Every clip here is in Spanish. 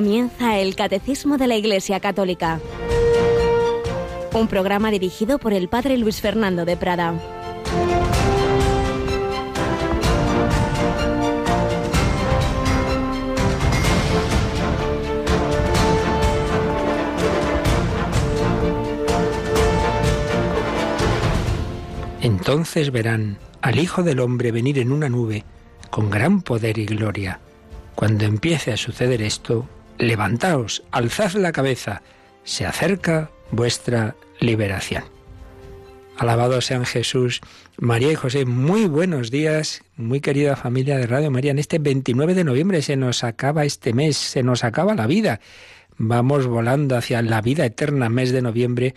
Comienza el Catecismo de la Iglesia Católica. Un programa dirigido por el Padre Luis Fernando de Prada. Entonces verán al Hijo del Hombre venir en una nube con gran poder y gloria. Cuando empiece a suceder esto, levantaos, alzad la cabeza, se acerca vuestra liberación. Alabado sean Jesús, María y José, muy buenos días, muy querida familia de Radio María. En este 29 de noviembre se nos acaba este mes, se nos acaba la vida. Vamos volando hacia la vida eterna, mes de noviembre,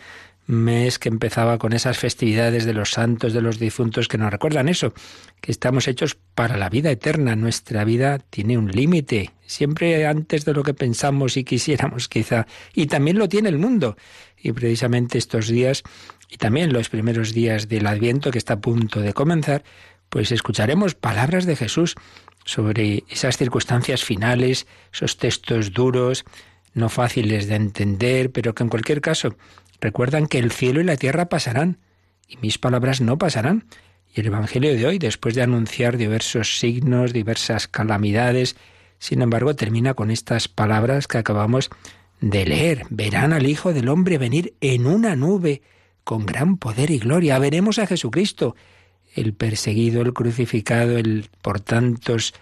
mes que empezaba con esas festividades de los santos, de los difuntos, que nos recuerdan eso, que estamos hechos para la vida eterna. Nuestra vida tiene un límite, siempre antes de lo que pensamos y quisiéramos quizá, y también lo tiene el mundo. Y precisamente estos días, y también los primeros días del Adviento que está a punto de comenzar, pues escucharemos palabras de Jesús sobre esas circunstancias finales, esos textos duros, no fáciles de entender, pero que en cualquier caso recuerdan que el cielo y la tierra pasarán, y mis palabras no pasarán. Y el Evangelio de hoy, después de anunciar diversos signos, diversas calamidades, sin embargo, termina con estas palabras que acabamos de leer. Verán al Hijo del Hombre venir en una nube con gran poder y gloria. Veremos a Jesucristo, el perseguido, el crucificado, el por tantos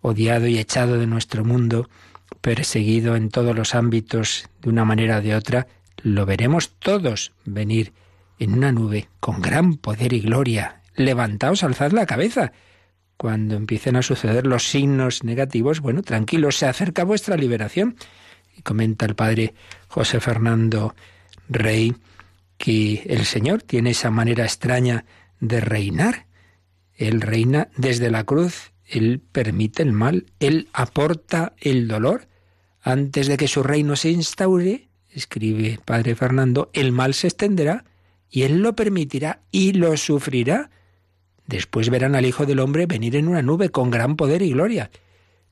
odiado y echado de nuestro mundo, perseguido en todos los ámbitos de una manera o de otra, lo veremos todos venir en una nube con gran poder y gloria. Levantaos, alzad la cabeza. Cuando empiecen a suceder los signos negativos, bueno, tranquilos, se acerca vuestra liberación. Y comenta el padre José Fernando Rey que el Señor tiene esa manera extraña de reinar. Él reina desde la cruz, Él permite el mal, Él aporta el dolor. Antes de que su reino se instaure, escribe Padre Fernando, el mal se extenderá y él lo permitirá y lo sufrirá. Después verán al Hijo del Hombre venir en una nube con gran poder y gloria.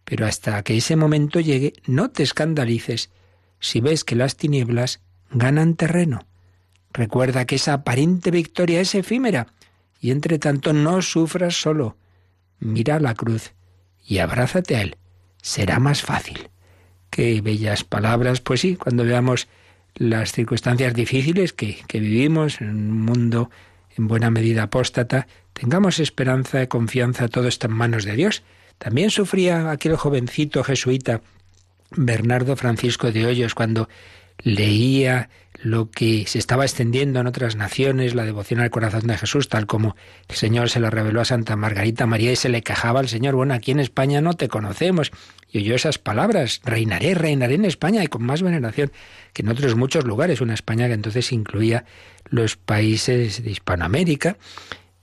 Pero hasta que ese momento llegue, no te escandalices si ves que las tinieblas ganan terreno. Recuerda que esa aparente victoria es efímera y entre tanto no sufras solo. Mira la cruz y abrázate a él. Será más fácil. Qué bellas palabras. Pues sí, cuando veamos las circunstancias difíciles que, que vivimos en un mundo en buena medida apóstata, tengamos esperanza y confianza, todo está en manos de Dios. También sufría aquel jovencito jesuita Bernardo Francisco de Hoyos cuando leía lo que se estaba extendiendo en otras naciones, la devoción al corazón de Jesús, tal como el Señor se lo reveló a Santa Margarita María y se le quejaba al Señor, bueno, aquí en España no te conocemos. Y oyó esas palabras, reinaré, reinaré en España y con más veneración que en otros muchos lugares, una España que entonces incluía los países de Hispanoamérica.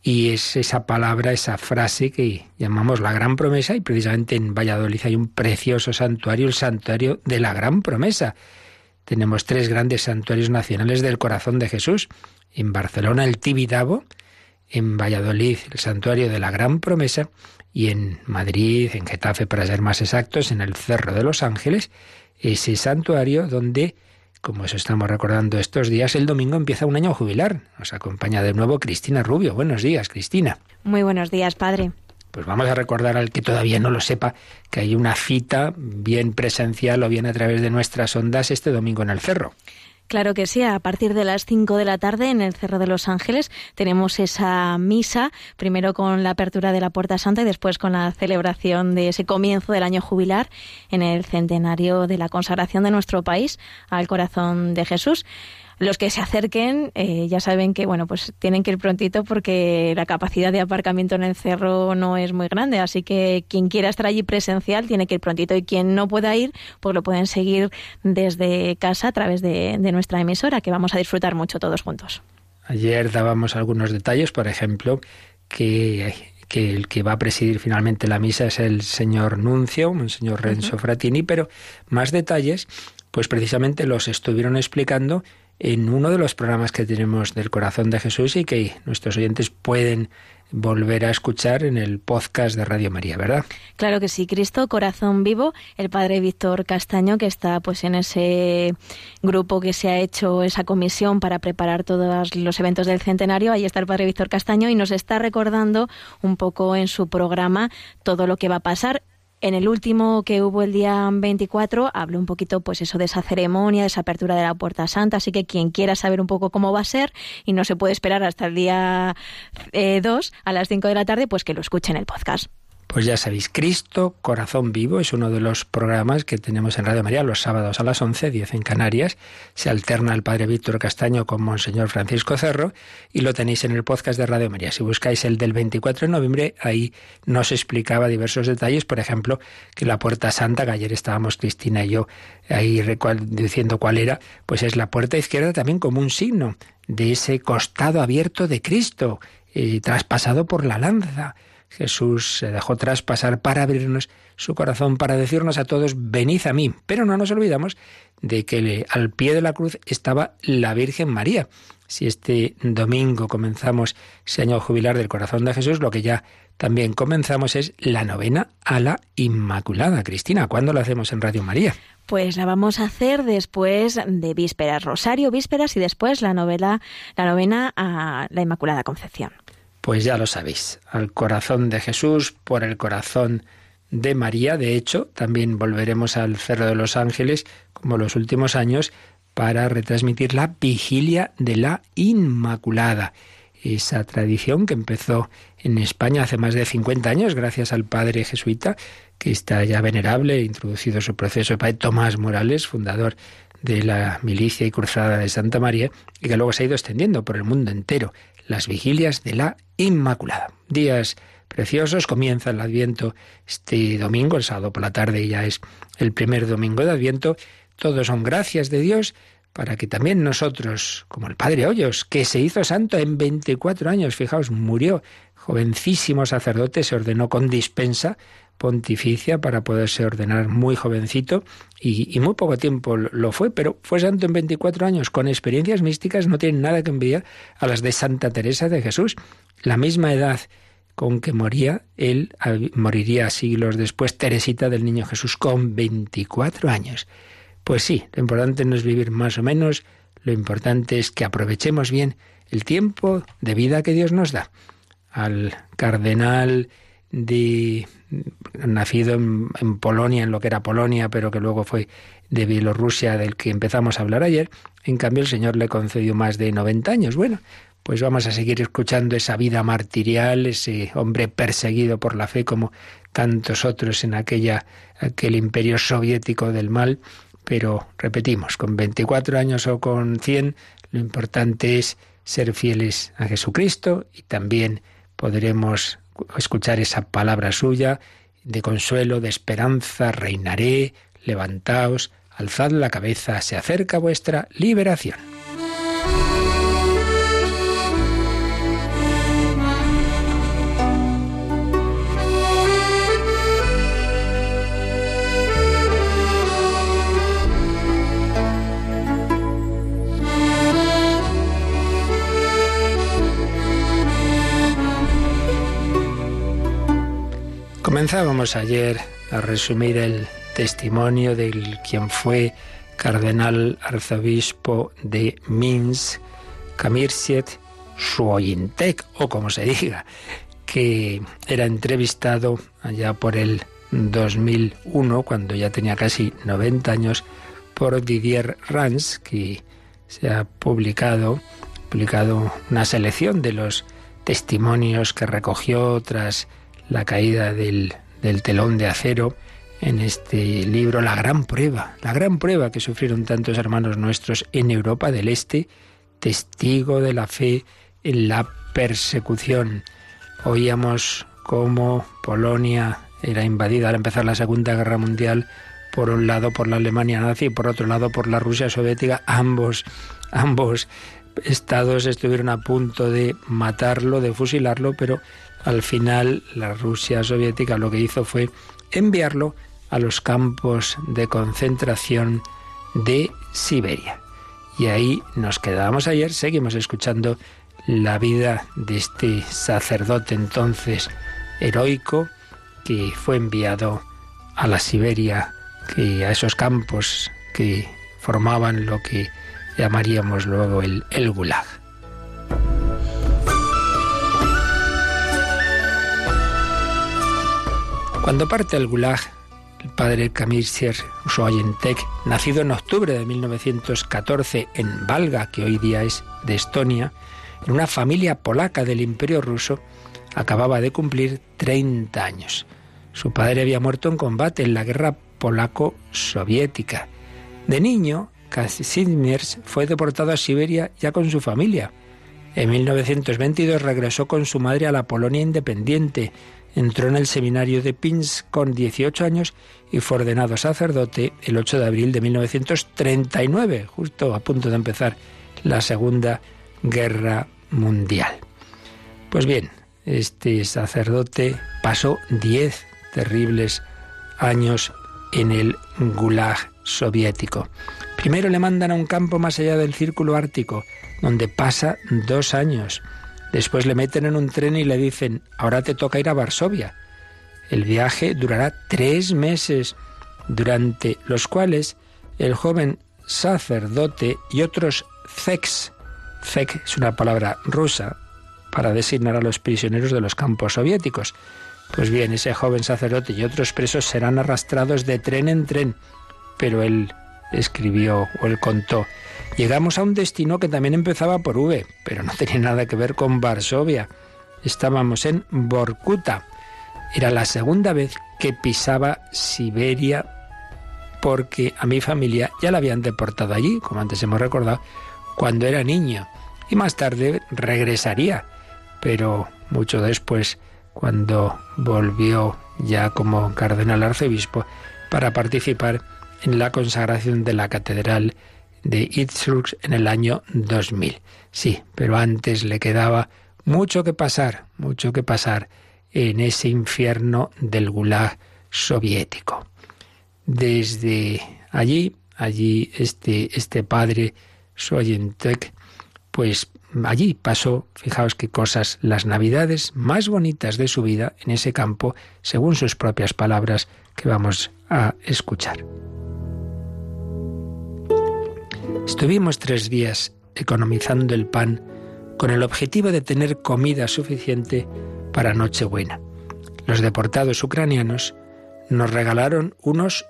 Y es esa palabra, esa frase que llamamos la gran promesa y precisamente en Valladolid hay un precioso santuario, el santuario de la gran promesa tenemos tres grandes santuarios nacionales del corazón de Jesús. En Barcelona el Tibidabo, en Valladolid el santuario de la Gran Promesa y en Madrid, en Getafe para ser más exactos, en el Cerro de los Ángeles, ese santuario donde, como eso estamos recordando estos días, el domingo empieza un año jubilar. Nos acompaña de nuevo Cristina Rubio. Buenos días, Cristina. Muy buenos días, padre. Pues vamos a recordar al que todavía no lo sepa que hay una cita bien presencial o bien a través de nuestras ondas este domingo en el Cerro. Claro que sí, a partir de las 5 de la tarde en el Cerro de los Ángeles tenemos esa misa, primero con la apertura de la Puerta Santa y después con la celebración de ese comienzo del año jubilar en el centenario de la consagración de nuestro país al corazón de Jesús. Los que se acerquen eh, ya saben que bueno pues tienen que ir prontito porque la capacidad de aparcamiento en el cerro no es muy grande, así que quien quiera estar allí presencial tiene que ir prontito. Y quien no pueda ir pues lo pueden seguir desde casa a través de, de nuestra emisora que vamos a disfrutar mucho todos juntos. Ayer dábamos algunos detalles, por ejemplo, que que el que va a presidir finalmente la misa es el señor Nuncio, un señor Renzo Fratini, pero más detalles pues precisamente los estuvieron explicando en uno de los programas que tenemos del corazón de Jesús y que nuestros oyentes pueden volver a escuchar en el podcast de Radio María, ¿verdad? Claro que sí, Cristo, Corazón Vivo, el padre Víctor Castaño, que está pues en ese grupo que se ha hecho esa comisión para preparar todos los eventos del centenario, ahí está el padre Víctor Castaño y nos está recordando un poco en su programa todo lo que va a pasar en el último que hubo el día 24 habló un poquito pues eso de esa ceremonia, de esa apertura de la Puerta Santa, así que quien quiera saber un poco cómo va a ser y no se puede esperar hasta el día 2 eh, a las 5 de la tarde, pues que lo escuche en el podcast. Pues ya sabéis, Cristo, Corazón Vivo, es uno de los programas que tenemos en Radio María los sábados a las 11, 10 en Canarias. Se alterna el Padre Víctor Castaño con Monseñor Francisco Cerro y lo tenéis en el podcast de Radio María. Si buscáis el del 24 de noviembre, ahí nos explicaba diversos detalles, por ejemplo, que la Puerta Santa, que ayer estábamos Cristina y yo ahí diciendo cuál era, pues es la puerta izquierda también como un signo de ese costado abierto de Cristo, eh, traspasado por la lanza. Jesús se dejó traspasar para abrirnos su corazón, para decirnos a todos, venid a mí. Pero no nos olvidamos de que al pie de la cruz estaba la Virgen María. Si este domingo comenzamos ese año jubilar del corazón de Jesús, lo que ya también comenzamos es la novena a la Inmaculada. Cristina, ¿cuándo lo hacemos en Radio María? Pues la vamos a hacer después de vísperas, Rosario, vísperas y después la novela, la novena a la Inmaculada Concepción. Pues ya lo sabéis, al corazón de Jesús por el corazón de María. De hecho, también volveremos al Cerro de los Ángeles, como los últimos años, para retransmitir la vigilia de la Inmaculada. Esa tradición que empezó en España hace más de 50 años, gracias al padre jesuita, que está ya venerable, introducido su proceso, el padre Tomás Morales, fundador de la milicia y cruzada de Santa María, y que luego se ha ido extendiendo por el mundo entero las vigilias de la Inmaculada. Días preciosos, comienza el Adviento este domingo, el sábado por la tarde ya es el primer domingo de Adviento. Todos son gracias de Dios para que también nosotros, como el Padre Hoyos, que se hizo santo en 24 años, fijaos, murió jovencísimo sacerdote, se ordenó con dispensa pontificia para poderse ordenar muy jovencito y, muy poco tiempo lo fue, pero fue santo en 24 años, con experiencias místicas, no tienen nada que envidiar a las de Santa Teresa de Jesús. La misma edad con que moría, él moriría siglos después, Teresita del Niño Jesús, con 24 años. Pues sí, lo importante no es vivir más o menos, lo importante es que aprovechemos bien el tiempo de vida que Dios nos da. Al cardenal de nacido en, Polonia, en lo que era Polonia, pero que luego fue de Bielorrusia, del que empezamos a hablar ayer. En cambio, el Señor le concedió más de 90 años. Bueno, pues vamos a seguir escuchando esa vida martirial, ese hombre perseguido por la fe como tantos otros en aquella, aquel imperio soviético del mal. Pero repetimos, con 24 años o con 100, lo importante es ser fieles a Jesucristo y también podremos escuchar esa palabra suya de consuelo, de esperanza, reinaré, levantaos, alzad la cabeza, se acerca vuestra liberación. Comenzábamos ayer a resumir el testimonio de quien fue cardenal arzobispo de Minsk, Kamirsiet Shuoyintek, o como se diga, que era entrevistado allá por el 2001, cuando ya tenía casi 90 años, por Didier Rans, que se ha publicado, publicado una selección de los testimonios que recogió tras la caída del, telón de acero en este libro La gran prueba, la gran prueba que sufrieron tantos hermanos nuestros en Europa del Este, testigo de la fe en la persecución. Oíamos cómo Polonia era invadida al empezar la Segunda Guerra Mundial, por un lado por la Alemania nazi y por otro lado por la Rusia soviética, ambos, ambos estados estuvieron a punto de matarlo, de fusilarlo, pero al final la Rusia soviética lo que hizo fue enviarlo a los campos de concentración de Siberia. Y ahí nos quedábamos ayer, seguimos escuchando la vida de este sacerdote entonces heroico que fue enviado a la Siberia, que a esos campos que formaban lo que llamaríamos luego el, el Gulag. Cuando parte el Gulag, el padre Kamilsier Soyentek, nacido en octubre de 1914 en Valga, que hoy día es de Estonia, en una familia polaca del Imperio ruso, acababa de cumplir 30 años. Su padre había muerto en combate en la guerra polaco-soviética. De niño, Kazimierz fue deportado a Siberia ya con su familia. En 1922 regresó con su madre a la Polonia independiente. Entró en el seminario de Pinsk con 18 años y fue ordenado sacerdote el 8 de abril de 1939, justo a punto de empezar la Segunda Guerra Mundial. Pues bien, este sacerdote pasó 10 terribles años en el Gulag soviético. Primero le mandan a un campo más allá del círculo ártico, donde pasa dos años. Después le meten en un tren y le dicen, ahora te toca ir a Varsovia. El viaje durará tres meses, durante los cuales el joven sacerdote y otros zex, zek es una palabra rusa para designar a los prisioneros de los campos soviéticos. Pues bien, ese joven sacerdote y otros presos serán arrastrados de tren en tren, pero él escribió o él contó. Llegamos a un destino que también empezaba por V, pero no tenía nada que ver con Varsovia. Estábamos en Borkuta. Era la segunda vez que pisaba Siberia porque a mi familia ya la habían deportado allí, como antes hemos recordado, cuando era niño. Y más tarde regresaría, pero mucho después, cuando volvió ya como cardenal arzobispo, para participar en la consagración de la catedral de Itzrux en el año 2000. Sí, pero antes le quedaba mucho que pasar, mucho que pasar en ese infierno del gulag soviético. Desde allí, allí este, este padre Soyentek, pues allí pasó, fijaos qué cosas, las navidades más bonitas de su vida en ese campo, según sus propias palabras que vamos a escuchar. Estuvimos tres días economizando el pan con el objetivo de tener comida suficiente para Nochebuena. Los deportados ucranianos nos regalaron unos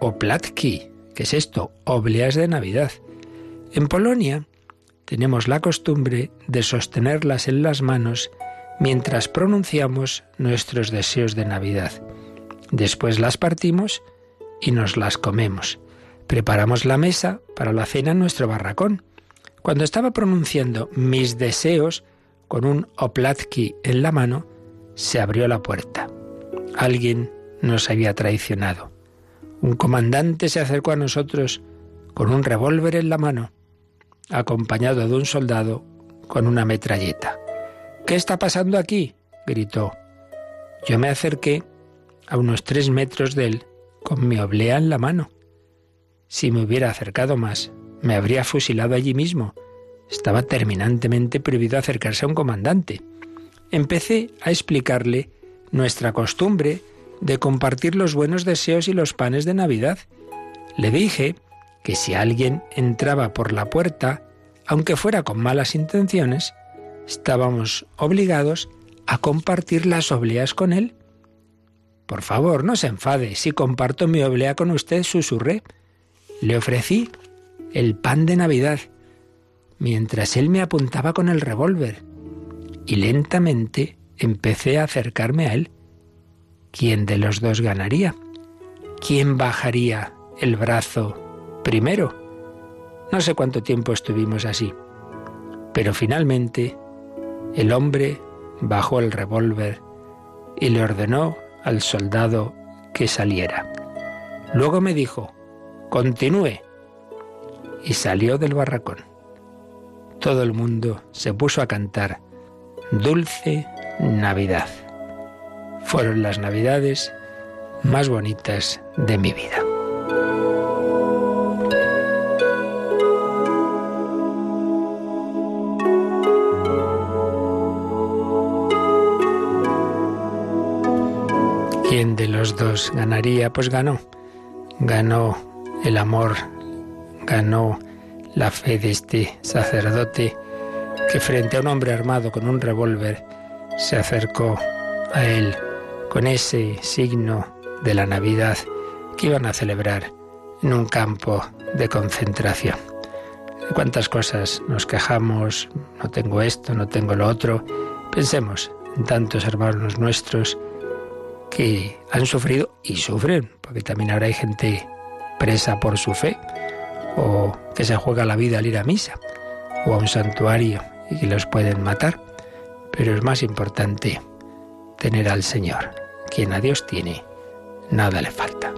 oplatki, que es esto, obleas de Navidad. En Polonia tenemos la costumbre de sostenerlas en las manos mientras pronunciamos nuestros deseos de Navidad. Después las partimos y nos las comemos. Preparamos la mesa para la cena en nuestro barracón. Cuando estaba pronunciando mis deseos con un oplatki en la mano, se abrió la puerta. Alguien nos había traicionado. Un comandante se acercó a nosotros con un revólver en la mano, acompañado de un soldado con una metralleta. ¿Qué está pasando aquí? gritó. Yo me acerqué a unos tres metros de él con mi oblea en la mano. Si me hubiera acercado más, me habría fusilado allí mismo. Estaba terminantemente prohibido acercarse a un comandante. Empecé a explicarle nuestra costumbre de compartir los buenos deseos y los panes de Navidad. Le dije que si alguien entraba por la puerta, aunque fuera con malas intenciones, estábamos obligados a compartir las obleas con él. Por favor, no se enfade. Si comparto mi oblea con usted, susurré. Le ofrecí el pan de Navidad, mientras él me apuntaba con el revólver, y lentamente empecé a acercarme a él. ¿Quién de los dos ganaría? ¿Quién bajaría el brazo primero? No sé cuánto tiempo estuvimos así, pero finalmente el hombre bajó el revólver y le ordenó al soldado que saliera. Luego me dijo, Continúe. Y salió del barracón. Todo el mundo se puso a cantar Dulce Navidad. Fueron las navidades más bonitas de mi vida. ¿Quién de los dos ganaría? Pues ganó. Ganó el amor, ganó la fe de este sacerdote que frente a un hombre armado con un revólver se acercó a él con ese signo de la Navidad que iban a celebrar en un campo de concentración. ¿Cuántas cosas nos quejamos? No tengo esto, no tengo lo otro. Pensemos en tantos hermanos nuestros que han sufrido y sufren, porque también ahora hay gente presa por su fe, o que se juega la vida al ir a misa, o a un santuario y los pueden matar. Pero es más importante tener al Señor. Quien a Dios tiene, nada le falta.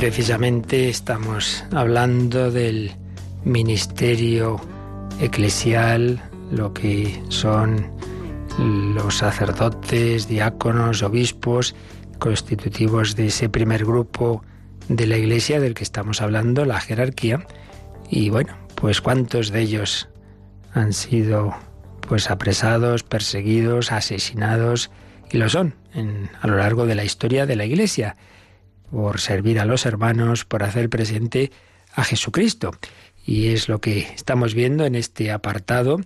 Precisamente estamos hablando del ministerio eclesial, lo que son los sacerdotes, diáconos, obispos, constitutivos de ese primer grupo de la iglesia del que estamos hablando, la jerarquía. Y bueno, pues cuántos de ellos han sido pues apresados, perseguidos, asesinados y lo son a lo largo de la historia de la iglesia por servir a los hermanos, por hacer presente a Jesucristo. Y es lo que estamos viendo en este apartado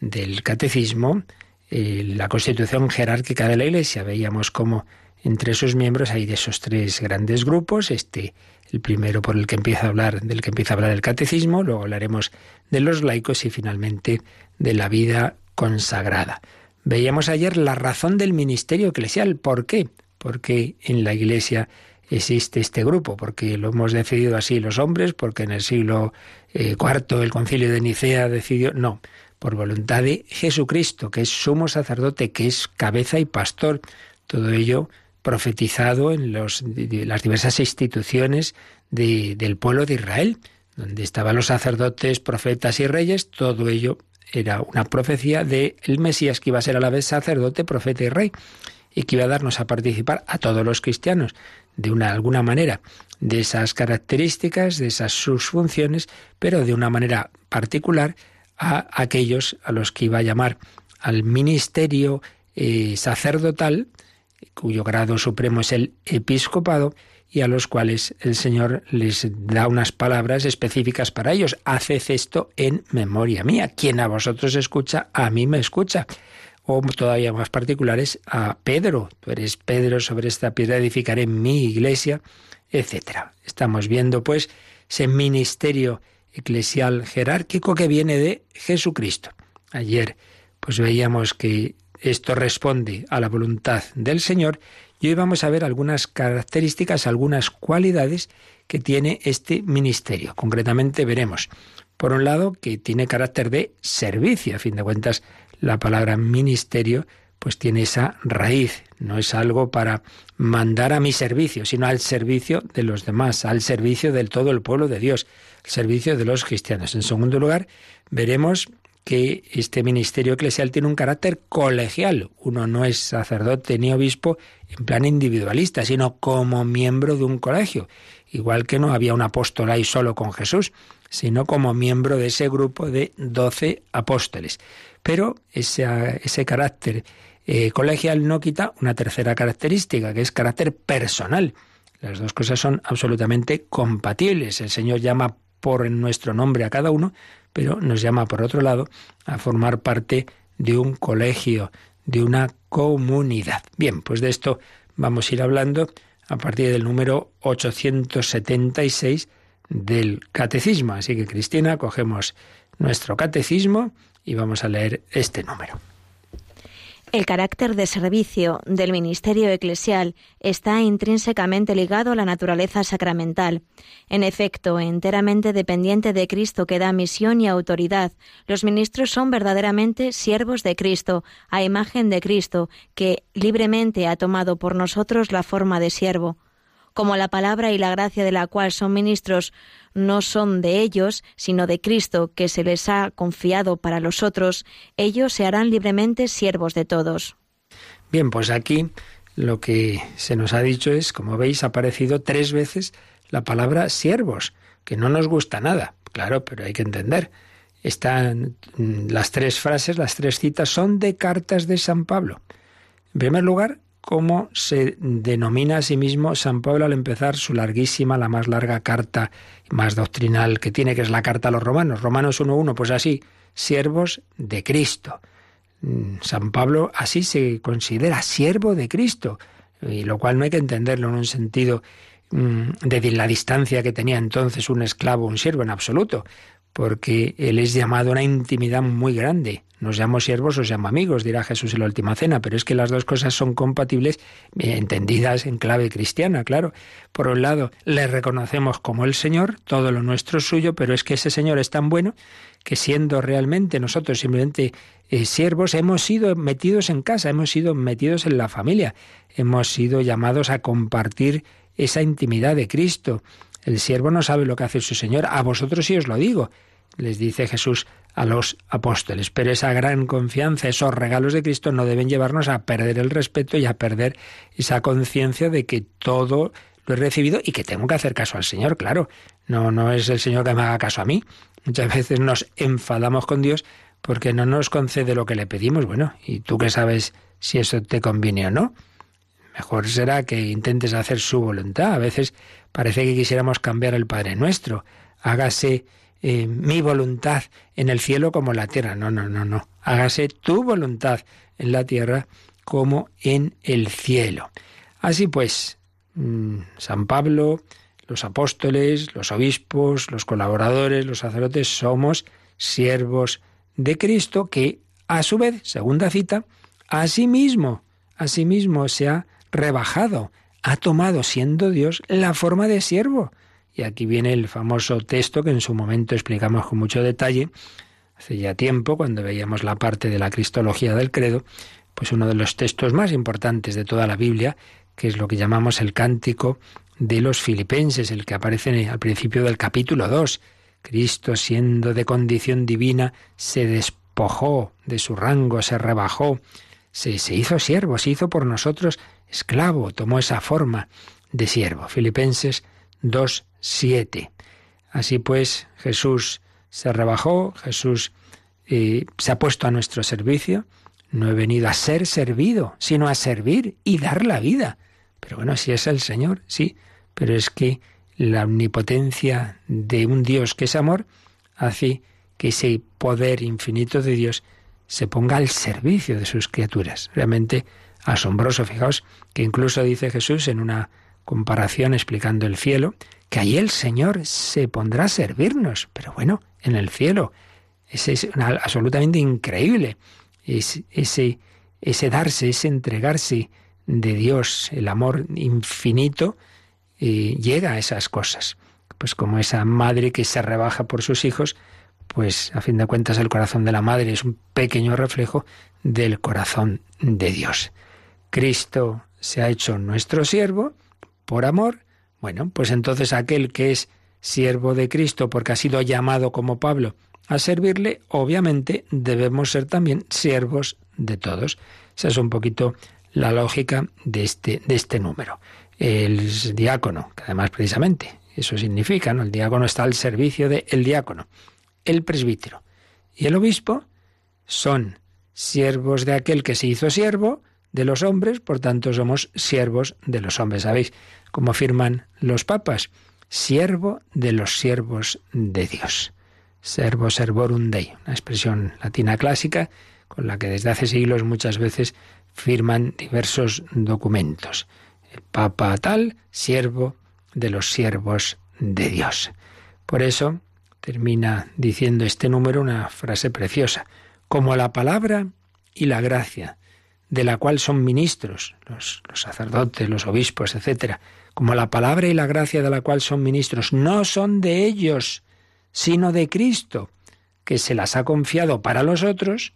del catecismo, eh, la constitución jerárquica de la Iglesia. Veíamos cómo entre sus miembros hay de esos tres grandes grupos, este el primero por el que empieza a hablar, del que empieza a hablar el catecismo, luego hablaremos de los laicos y finalmente de la vida consagrada. Veíamos ayer la razón del ministerio eclesial. ¿Por qué? Porque en la Iglesia existe este grupo, porque lo hemos decidido así los hombres, porque en el siglo IV eh, el concilio de Nicea decidió, no, por voluntad de Jesucristo, que es sumo sacerdote, que es cabeza y pastor, todo ello profetizado en los, las diversas instituciones del pueblo de Israel, donde estaban los sacerdotes, profetas y reyes, todo ello era una profecía de el Mesías que iba a ser a la vez sacerdote, profeta y rey y que iba a darnos a participar a todos los cristianos de una alguna manera de esas características, de esas sus funciones, pero de una manera particular a aquellos a los que iba a llamar al ministerio eh, sacerdotal, cuyo grado supremo es el episcopado, y a los cuales el Señor les da unas palabras específicas para ellos. Haced esto en memoria mía. Quien a vosotros escucha, a mí me escucha o todavía más particulares a Pedro. Tú eres Pedro, sobre esta piedra edificaré mi iglesia, etc. Estamos viendo pues ese ministerio eclesial jerárquico que viene de Jesucristo. Ayer pues veíamos que esto responde a la voluntad del Señor y hoy vamos a ver algunas características, algunas cualidades que tiene este ministerio. Concretamente veremos, por un lado, que tiene carácter de servicio, a fin de cuentas, la palabra ministerio pues tiene esa raíz, no es algo para mandar a mi servicio, sino al servicio de los demás, al servicio del todo el pueblo de Dios, al servicio de los cristianos. En segundo lugar, veremos que este ministerio eclesial tiene un carácter colegial. Uno no es sacerdote ni obispo en plan individualista, sino como miembro de un colegio. Igual que no había un apóstol ahí solo con Jesús, sino como miembro de ese grupo de doce apóstoles. Pero ese, ese carácter eh, colegial no quita una tercera característica, que es carácter personal. Las dos cosas son absolutamente compatibles. El Señor llama por nuestro nombre a cada uno, pero nos llama, por otro lado, a formar parte de un colegio, de una comunidad. Bien, pues de esto vamos a ir hablando a partir del número 876 del catecismo. Así que, Cristina, cogemos nuestro catecismo y vamos a leer este número. El carácter de servicio del ministerio eclesial está intrínsecamente ligado a la naturaleza sacramental. En efecto, enteramente dependiente de Cristo que da misión y autoridad, los ministros son verdaderamente siervos de Cristo, a imagen de Cristo, que libremente ha tomado por nosotros la forma de siervo como la palabra y la gracia de la cual son ministros no son de ellos, sino de Cristo, que se les ha confiado para los otros, ellos se harán libremente siervos de todos. Bien, pues aquí lo que se nos ha dicho es, como veis, ha aparecido tres veces la palabra siervos, que no nos gusta nada, claro, pero hay que entender. Están mm, las tres frases, las tres citas son de cartas de San Pablo. En primer lugar, cómo se denomina a sí mismo San Pablo al empezar su larguísima, la más larga carta más doctrinal que tiene, que es la carta a los romanos. Romanos 1.1, pues así, siervos de Cristo. Mm, San Pablo así se considera siervo de Cristo, y lo cual no hay que entenderlo en un sentido mm, de la distancia que tenía entonces un esclavo, un siervo en absoluto, porque él es llamado a una intimidad muy grande. Nos llamo siervos, os llamo amigos, dirá Jesús en la última cena, pero es que las dos cosas son compatibles, eh, entendidas en clave cristiana, claro. Por un lado, le reconocemos como el Señor, todo lo nuestro es suyo, pero es que ese Señor es tan bueno que siendo realmente nosotros simplemente eh, siervos, hemos sido metidos en casa, hemos sido metidos en la familia, hemos sido llamados a compartir esa intimidad de Cristo. El siervo no sabe lo que hace su Señor, a vosotros sí os lo digo les dice Jesús a los apóstoles. Pero esa gran confianza, esos regalos de Cristo no deben llevarnos a perder el respeto y a perder esa conciencia de que todo lo he recibido y que tengo que hacer caso al Señor, claro. No, no es el Señor que me haga caso a mí. Muchas veces nos enfadamos con Dios porque no nos concede lo que le pedimos. Bueno, ¿y tú qué sabes si eso te conviene o no? Mejor será que intentes hacer su voluntad. A veces parece que quisiéramos cambiar el Padre Nuestro. Hágase eh, mi voluntad en el cielo como en la tierra. No, no, no, no. Hágase tu voluntad en la tierra como en el cielo. Así pues, mm, San Pablo, los apóstoles, los obispos, los colaboradores, los sacerdotes, somos siervos de Cristo que, a su vez, segunda cita, a sí mismo, a sí mismo se ha rebajado, ha tomado, siendo Dios, la forma de siervo. Y aquí viene el famoso texto que en su momento explicamos con mucho detalle, hace ya tiempo, cuando veíamos la parte de la cristología del credo, pues uno de los textos más importantes de toda la Biblia, que es lo que llamamos el cántico de los filipenses, el que aparece al principio del capítulo 2. Cristo, siendo de condición divina, se despojó de su rango, se rebajó, se, se hizo siervo, se hizo por nosotros esclavo, tomó esa forma de siervo. Filipenses 2, 7. Así pues, Jesús se rebajó, Jesús eh, se ha puesto a nuestro servicio. No he venido a ser servido, sino a servir y dar la vida. Pero bueno, si es el Señor, sí, pero es que la omnipotencia de un Dios que es amor hace que ese poder infinito de Dios se ponga al servicio de sus criaturas. Realmente asombroso. Fijaos que incluso dice Jesús en una comparación explicando el cielo, que ahí el Señor se pondrá a servirnos, pero bueno, en el cielo. Es, es absolutamente increíble. Es, ese, ese darse, ese entregarse de Dios, el amor infinito, eh, llega a esas cosas. Pues como esa madre que se rebaja por sus hijos, pues a fin de cuentas el corazón de la madre es un pequeño reflejo del corazón de Dios. Cristo se ha hecho nuestro siervo por amor bueno, pues entonces aquel que es siervo de Cristo porque ha sido llamado como Pablo a servirle, obviamente debemos ser también siervos de todos. Esa es un poquito la lógica de este, de este número. El diácono, que además precisamente eso significa, ¿no? El diácono está al servicio del diácono. El presbítero y el obispo son siervos de aquel que se hizo siervo de los hombres, por tanto somos siervos de los hombres. ¿Sabéis? como afirman los papas, siervo de los siervos de Dios. servo servorum Dei, una expresión latina clásica con la que desde hace siglos muchas veces firman diversos documentos. El Papa tal, siervo de los siervos de Dios. Por eso termina diciendo este número una frase preciosa, como la palabra y la gracia, de la cual son ministros, los, sacerdotes, los obispos, etc., como la palabra y la gracia de la cual son ministros, no son de ellos, sino de Cristo, que se las ha confiado para los otros,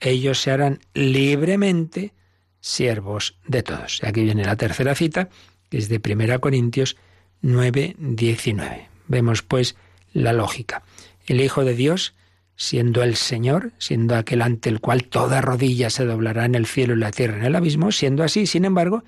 ellos se harán libremente siervos de todos. Y aquí viene la tercera cita, que es de 1 Corintios 9, 19. Vemos pues la lógica. El Hijo de Dios, siendo el Señor, siendo aquel ante el cual toda rodilla se doblará en el cielo y la tierra en el abismo, siendo así, sin embargo,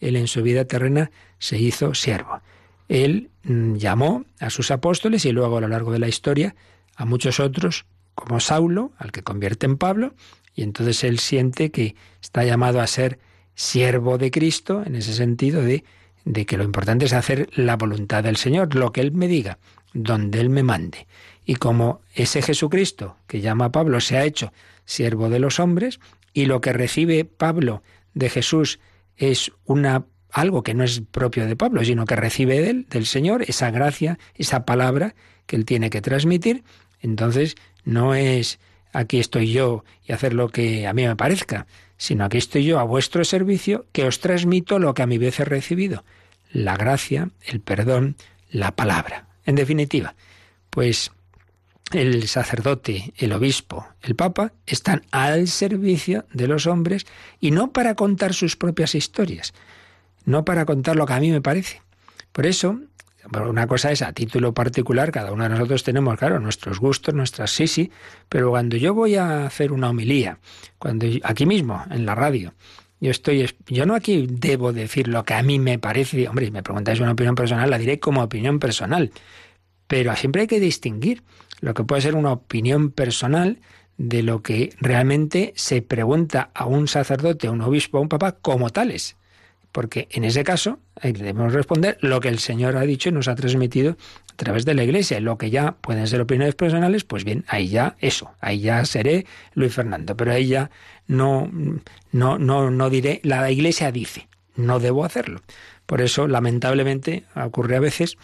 él en su vida terrena se hizo siervo. Él mm, llamó a sus apóstoles y luego a lo largo de la historia a muchos otros, como Saulo, al que convierte en Pablo, y entonces él siente que está llamado a ser siervo de Cristo en ese sentido de, de que lo importante es hacer la voluntad del Señor, lo que Él me diga, donde Él me mande. Y como ese Jesucristo que llama a Pablo se ha hecho siervo de los hombres, y lo que recibe Pablo de Jesús es una algo que no es propio de Pablo, sino que recibe de él, del Señor, esa gracia, esa palabra que él tiene que transmitir, entonces no es aquí estoy yo y hacer lo que a mí me parezca, sino aquí estoy yo a vuestro servicio que os transmito lo que a mi vez he recibido, la gracia, el perdón, la palabra. En definitiva, pues el sacerdote, el obispo, el papa están al servicio de los hombres y no para contar sus propias historias, no para contar lo que a mí me parece. Por eso, una cosa es a título particular, cada uno de nosotros tenemos, claro, nuestros gustos, nuestras sí, sí, pero cuando yo voy a hacer una homilía, cuando aquí mismo, en la radio, yo estoy, yo no aquí debo decir lo que a mí me parece, hombre, si me preguntáis una opinión personal, la diré como opinión personal, pero siempre hay que distinguir lo que puede ser una opinión personal de lo que realmente se pregunta a un sacerdote, a un obispo, a un papa como tales porque en ese caso debemos responder lo que el Señor ha dicho y nos ha transmitido a través de la Iglesia. Lo que ya pueden ser opiniones personales, pues bien, ahí ya eso, ahí ya seré Luis Fernando, pero ahí ya no, no, no, no diré, la Iglesia dice, no debo hacerlo. Por eso, lamentablemente, ocurre a veces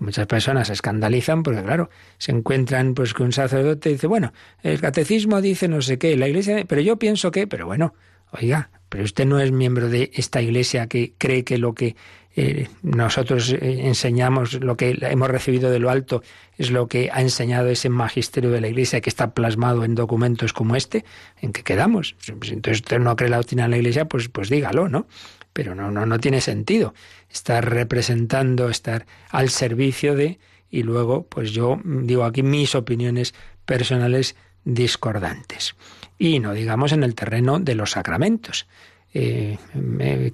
muchas personas se escandalizan porque, claro, se encuentran pues que un sacerdote dice, bueno, el catecismo dice no sé qué, la Iglesia, pero yo pienso que, pero bueno, oiga, pero usted no es miembro de esta iglesia que cree que lo que eh, nosotros eh, enseñamos, lo que hemos recibido de lo alto, es lo que ha enseñado ese magisterio de la Iglesia que está plasmado en documentos como este, ¿en que quedamos? Pues entonces usted no cree la doctrina de la Iglesia, pues, pues dígalo, ¿no? Pero no, no, no tiene sentido estar representando, estar al servicio de, y luego, pues yo digo aquí mis opiniones personales discordantes. Y no digamos en el terreno de los sacramentos. Eh,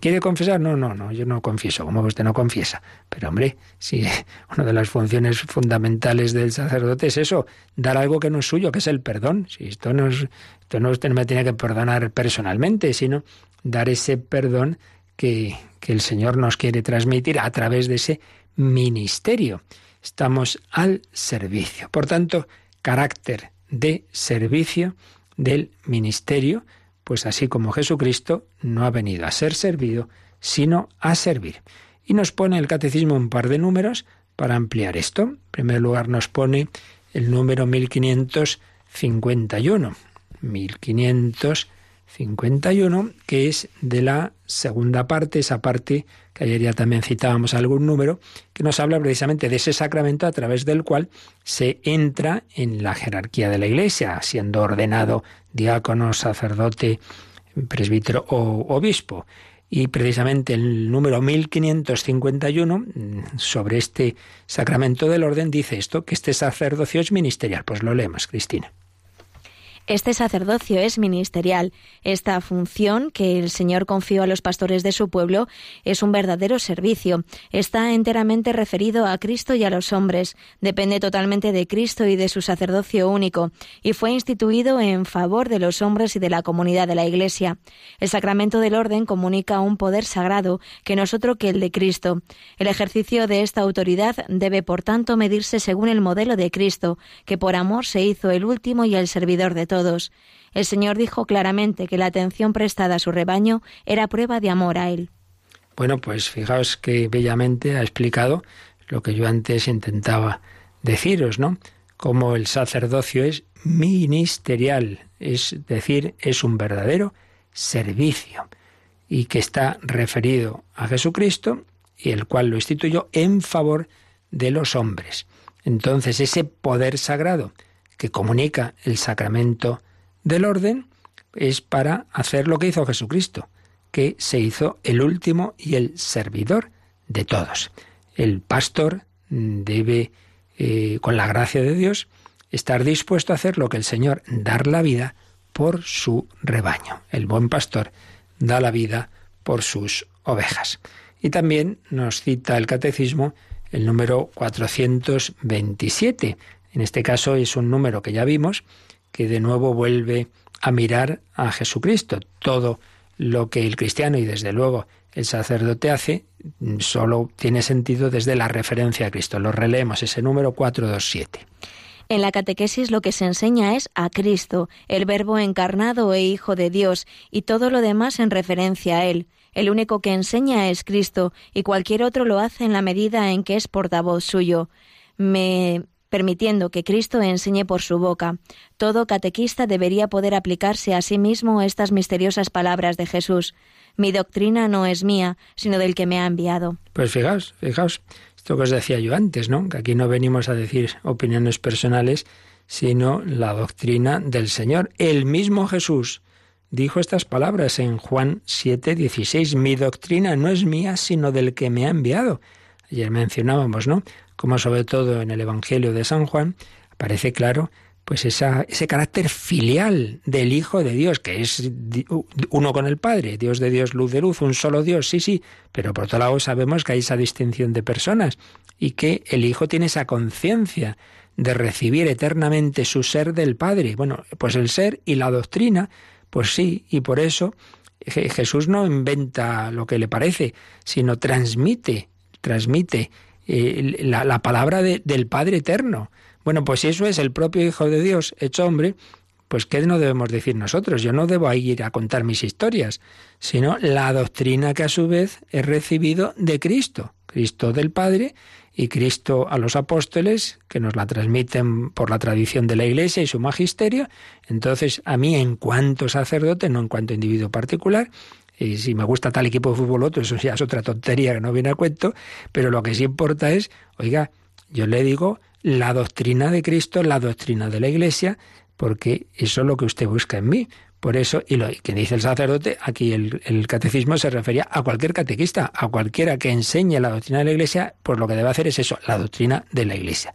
¿Quiere confesar? No, no, no, yo no confieso, como usted no confiesa. Pero hombre, si una de las funciones fundamentales del sacerdote es eso, dar algo que no es suyo, que es el perdón. Si esto no es, esto no usted no me tiene que perdonar personalmente, sino dar ese perdón que, el Señor nos quiere transmitir a través de ese ministerio. Estamos al servicio. Por tanto, carácter de servicio del ministerio, pues así como Jesucristo no ha venido a ser servido, sino a servir. Y nos pone el catecismo un par de números para ampliar esto. En primer lugar nos pone el número 1551. 1551, que es de la segunda parte, esa parte que ayer ya también citábamos algún número, que nos habla precisamente de ese sacramento a través del cual se entra en la jerarquía de la Iglesia, siendo ordenado diácono, sacerdote, presbítero o obispo. Y precisamente el número 1551 mm, sobre este sacramento del orden dice esto, que este sacerdocio es ministerial. Pues lo leemos, Cristina. Este sacerdocio es ministerial. Esta función que el Señor confió a los pastores de su pueblo es un verdadero servicio. Está enteramente referido a Cristo y a los hombres. Depende totalmente de Cristo y de su sacerdocio único, y fue instituido en favor de los hombres y de la comunidad de la Iglesia. El sacramento del orden comunica un poder sagrado que no es otro que el de Cristo. El ejercicio de esta autoridad debe, por tanto, medirse según el modelo de Cristo, que por amor se hizo el último y el servidor de todos. El Señor dijo claramente que la atención prestada a su rebaño era prueba de amor a Él. Bueno, pues fijaos que bellamente ha explicado lo que yo antes intentaba deciros, ¿no? Como el sacerdocio es ministerial, es decir, es un verdadero servicio y que está referido a Jesucristo y el cual lo instituyó en favor de los hombres. Entonces ese poder sagrado que comunica el sacramento del orden es para hacer lo que hizo Jesucristo, que se hizo el último y el servidor de todos. El pastor debe, eh, con la gracia de Dios, estar dispuesto a hacer lo que el Señor, dar la vida por su rebaño. El buen pastor da la vida por sus ovejas. Y también nos cita el catecismo el número 427, en este caso es un número que ya vimos, que de nuevo vuelve a mirar a Jesucristo. Todo lo que el cristiano y desde luego el sacerdote hace solo tiene sentido desde la referencia a Cristo. Lo releemos, ese número 427. En la catequesis lo que se enseña es a Cristo, el Verbo encarnado e Hijo de Dios, y todo lo demás en referencia a Él. El único que enseña es Cristo, y cualquier otro lo hace en la medida en que es portavoz suyo. Me permitiendo que Cristo enseñe por su boca. Todo catequista debería poder aplicarse a sí mismo estas misteriosas palabras de Jesús. Mi doctrina no es mía, sino del que me ha enviado. Pues fijaos, fijaos, esto que os decía yo antes, ¿no? Que aquí no venimos a decir opiniones personales, sino la doctrina del Señor. El mismo Jesús dijo estas palabras en Juan 7, 16. Mi doctrina no es mía, sino del que me ha enviado. Ayer mencionábamos, ¿no? Como sobre todo en el Evangelio de San Juan, aparece claro pues esa, ese carácter filial del Hijo de Dios, que es uno con el Padre, Dios de Dios, luz de luz, un solo Dios, sí, sí, pero por otro lado sabemos que hay esa distinción de personas y que el Hijo tiene esa conciencia de recibir eternamente su ser del Padre. Bueno, pues el ser y la doctrina, pues sí, y por eso Jesús no inventa lo que le parece, sino transmite, transmite eh, la, palabra del Padre Eterno. Bueno, pues si eso es el propio Hijo de Dios hecho hombre, pues ¿qué no debemos decir nosotros? Yo no debo ir a contar mis historias, sino la doctrina que a su vez he recibido de Cristo, Cristo del Padre y Cristo a los apóstoles, que nos la transmiten por la tradición de la Iglesia y su magisterio. Entonces, a mí en cuanto sacerdote, no en cuanto individuo particular, y si me gusta tal equipo de fútbol otro, eso ya es otra tontería que no viene a cuento, pero lo que sí importa es, oiga, yo le digo la doctrina de Cristo, la doctrina de la Iglesia, porque eso es lo que usted busca en mí. Por eso, y lo que dice el sacerdote, aquí el, catecismo se refería a cualquier catequista, a cualquiera que enseñe la doctrina de la Iglesia, pues lo que debe hacer es eso, la doctrina de la Iglesia.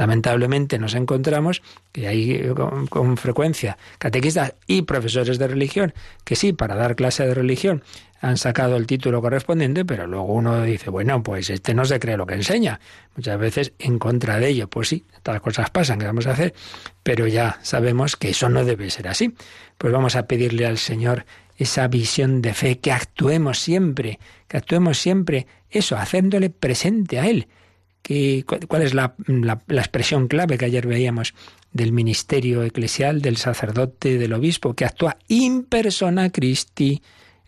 Lamentablemente nos encontramos que hay con, frecuencia catequistas y profesores de religión que sí, para dar clase de religión han sacado el título correspondiente, pero luego uno dice, bueno, pues este no se cree lo que enseña. Muchas veces en contra de ello. Pues sí, estas cosas pasan, ¿qué vamos a hacer? Pero ya sabemos que eso no debe ser así. Pues vamos a pedirle al Señor esa visión de fe, que actuemos siempre, que actuemos siempre eso, haciéndole presente a Él. Que, ¿Cuál es la, la, la expresión clave que ayer veíamos del ministerio eclesial, del sacerdote, del obispo, que actúa in persona Christi?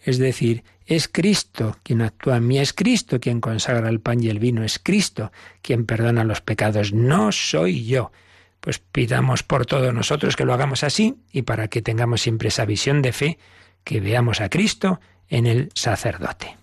Es decir, es Cristo quien actúa en mí, es Cristo quien consagra el pan y el vino, es Cristo quien perdona los pecados, no soy yo. Pues pidamos por todos nosotros que lo hagamos así y para que tengamos siempre esa visión de fe, que veamos a Cristo en el sacerdote.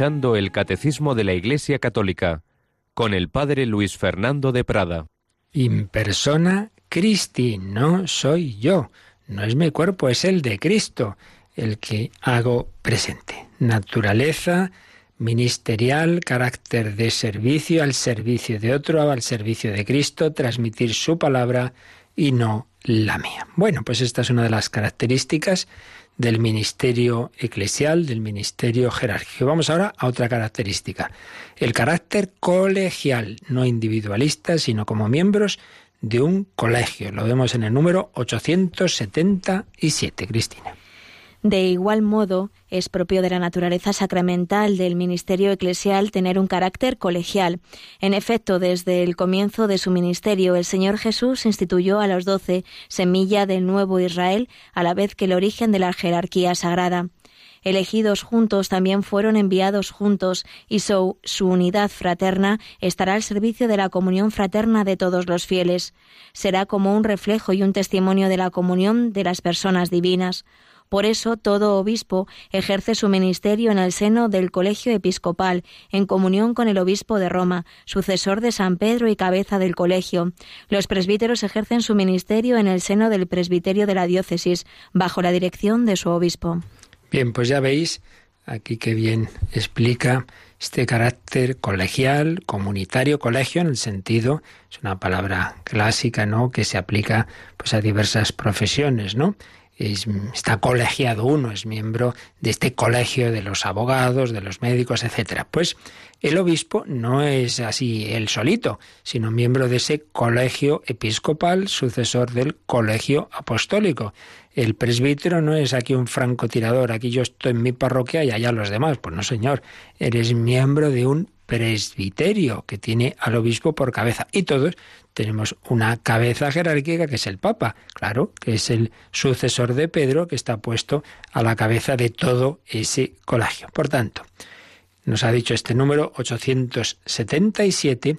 El Catecismo de la Iglesia Católica con el Padre Luis Fernando de Prada. In persona Christi, no soy yo, no es mi cuerpo, es el de Cristo, el que hago presente. Naturaleza ministerial, carácter de servicio, al servicio de otro, al servicio de Cristo, transmitir su palabra y no la mía. Bueno, pues esta es una de las características del ministerio eclesial, del ministerio jerárquico. Vamos ahora a otra característica, el carácter colegial, no individualista, sino como miembros de un colegio. Lo vemos en el número 877, Cristina. De igual modo, es propio de la naturaleza sacramental del ministerio eclesial tener un carácter colegial. En efecto, desde el comienzo de su ministerio, el Señor Jesús instituyó a los doce semilla del nuevo Israel, a la vez que el origen de la jerarquía sagrada. Elegidos juntos también fueron enviados juntos, y su, su unidad fraterna estará al servicio de la comunión fraterna de todos los fieles. Será como un reflejo y un testimonio de la comunión de las personas divinas. Por eso todo obispo ejerce su ministerio en el seno del colegio episcopal, en comunión con el obispo de Roma, sucesor de San Pedro y cabeza del colegio. Los presbíteros ejercen su ministerio en el seno del presbiterio de la diócesis, bajo la dirección de su obispo. Bien, pues ya veis aquí que bien explica este carácter colegial, comunitario, colegio en el sentido, es una palabra clásica, ¿no? que se aplica pues a diversas profesiones, ¿no? Está colegiado uno, es miembro de este colegio de los abogados, de los médicos, etcétera. Pues el obispo no es así él solito, sino miembro de ese colegio episcopal, sucesor del colegio apostólico. El presbítero no es aquí un francotirador, aquí yo estoy en mi parroquia y allá los demás. Pues no, señor, eres miembro de un presbiterio, que tiene al obispo por cabeza. Y todos tenemos una cabeza jerárquica que es el Papa, claro, que es el sucesor de Pedro, que está puesto a la cabeza de todo ese colegio. Por tanto, nos ha dicho este número 877